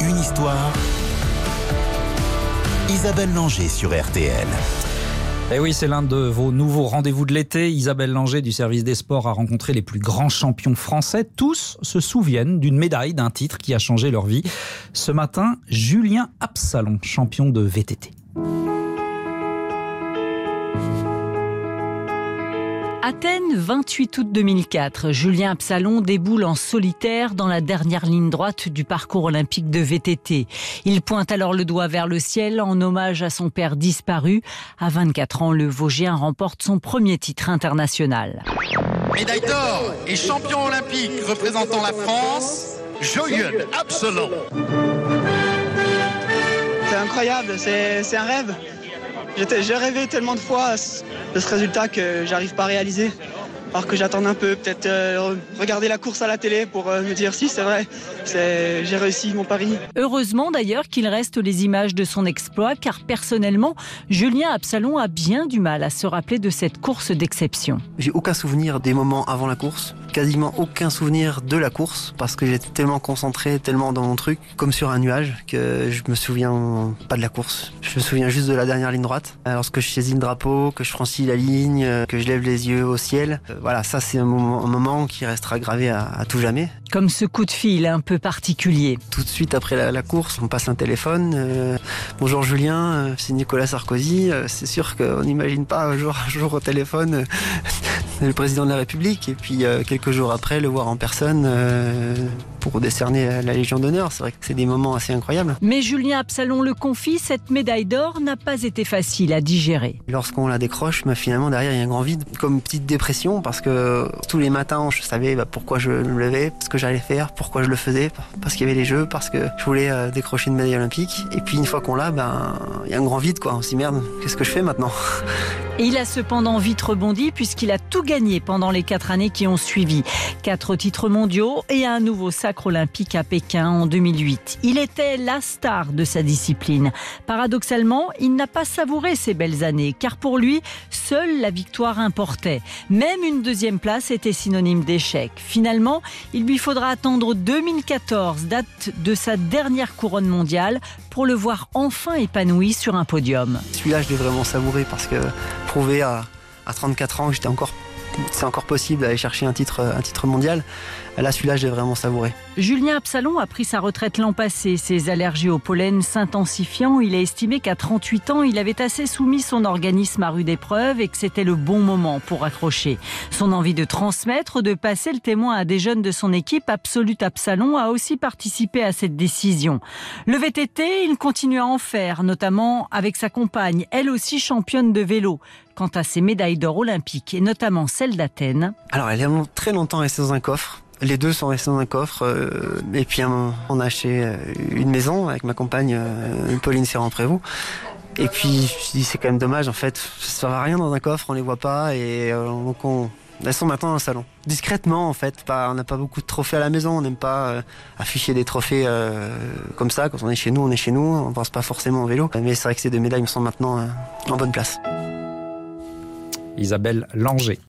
une histoire. Isabelle Langer sur RTL. Eh oui, c'est l'un de vos nouveaux rendez-vous de l'été. Isabelle Langer du service des sports a rencontré les plus grands champions français. Tous se souviennent d'une médaille, d'un titre qui a changé leur vie. Ce matin, Julien Absalon, champion de VTT. Athènes, 28 août 2004. Julien Absalon déboule en solitaire dans la dernière ligne droite du parcours olympique de VTT. Il pointe alors le doigt vers le ciel en hommage à son père disparu. À 24 ans, le Vosgien remporte son premier titre international. Médaille d'or et champion olympique représentant la France, Julien Absalon. C'est incroyable, c'est un rêve. J'ai rêvé tellement de fois de ce résultat que j'arrive pas à réaliser. Alors que j'attends un peu, peut-être euh, regarder la course à la télé pour euh, me dire si c'est vrai, j'ai réussi mon pari. Heureusement d'ailleurs qu'il reste les images de son exploit, car personnellement, Julien Absalon a bien du mal à se rappeler de cette course d'exception. J'ai aucun souvenir des moments avant la course, quasiment aucun souvenir de la course, parce que j'étais tellement concentré, tellement dans mon truc, comme sur un nuage, que je me souviens pas de la course. Je me souviens juste de la dernière ligne droite. Lorsque je saisis le drapeau, que je franchis la ligne, que je lève les yeux au ciel, voilà, ça c'est un moment, qui restera gravé à, tout jamais. Comme ce coup de fil un peu particulier. Tout de suite après la, course, on passe un téléphone. Euh, bonjour Julien, euh, c'est Nicolas Sarkozy. Euh, c'est sûr qu'on n'imagine pas un jour, un jour au téléphone le président de la République et puis quelques jours après le voir en personne pour décerner la Légion d'honneur. C'est vrai que c'est des moments assez incroyables. Mais Julien Absalon le confie, cette médaille d'or n'a pas été facile à digérer. Lorsqu'on la décroche, bah, finalement derrière il y a un grand vide, comme une petite dépression parce que tous les matins je savais bah, pourquoi je me levais, ce que j'allais faire, pourquoi je le faisais, parce qu'il y avait les jeux, parce que je voulais euh, décrocher une médaille olympique. Et puis une fois qu'on l'a, ben il y a un grand vide quoi. On s'y merde, qu'est-ce que je fais maintenant? Il a cependant vite rebondi puisqu'il a tout gagné pendant les quatre années qui ont suivi. Quatre titres mondiaux et un nouveau sacre olympique à Pékin en 2008. Il était la star de sa discipline. Paradoxalement, il n'a pas savouré ces belles années car pour lui, seule la victoire importait. Même une deuxième place était synonyme d'échec. Finalement, il lui faudra attendre 2014, date de sa dernière couronne mondiale, pour le voir enfin épanoui sur un podium. Celui-là, je l'ai vraiment savouré parce que à, à 34 ans j'étais encore c'est encore possible d'aller chercher un titre, un titre mondial. Là, celui-là, j'ai vraiment savouré. Julien Absalon a pris sa retraite l'an passé. Ses allergies au pollen s'intensifiant, il a estimé qu'à 38 ans, il avait assez soumis son organisme à rude épreuve et que c'était le bon moment pour accrocher. Son envie de transmettre, de passer le témoin à des jeunes de son équipe, Absolute Absalon, a aussi participé à cette décision. Le VTT, il continue à en faire, notamment avec sa compagne, elle aussi championne de vélo. Quant à ses médailles d'or olympiques, et notamment celle d'Athènes. Alors, elle est très longtemps restée dans un coffre. Les deux sont restés dans un coffre. Euh, et puis on a acheté euh, une maison avec ma compagne euh, Pauline Serrand-Prévost. Et puis je me suis dit c'est quand même dommage en fait, ça sert à rien dans un coffre, on les voit pas et donc on, elles sont maintenant dans le salon. Discrètement en fait, pas, on n'a pas beaucoup de trophées à la maison, on n'aime pas afficher des trophées comme ça. Quand on est chez nous, on est chez nous, on pense pas forcément au vélo. Mais c'est vrai que ces deux médailles me sont maintenant en bonne place. Isabelle Langer.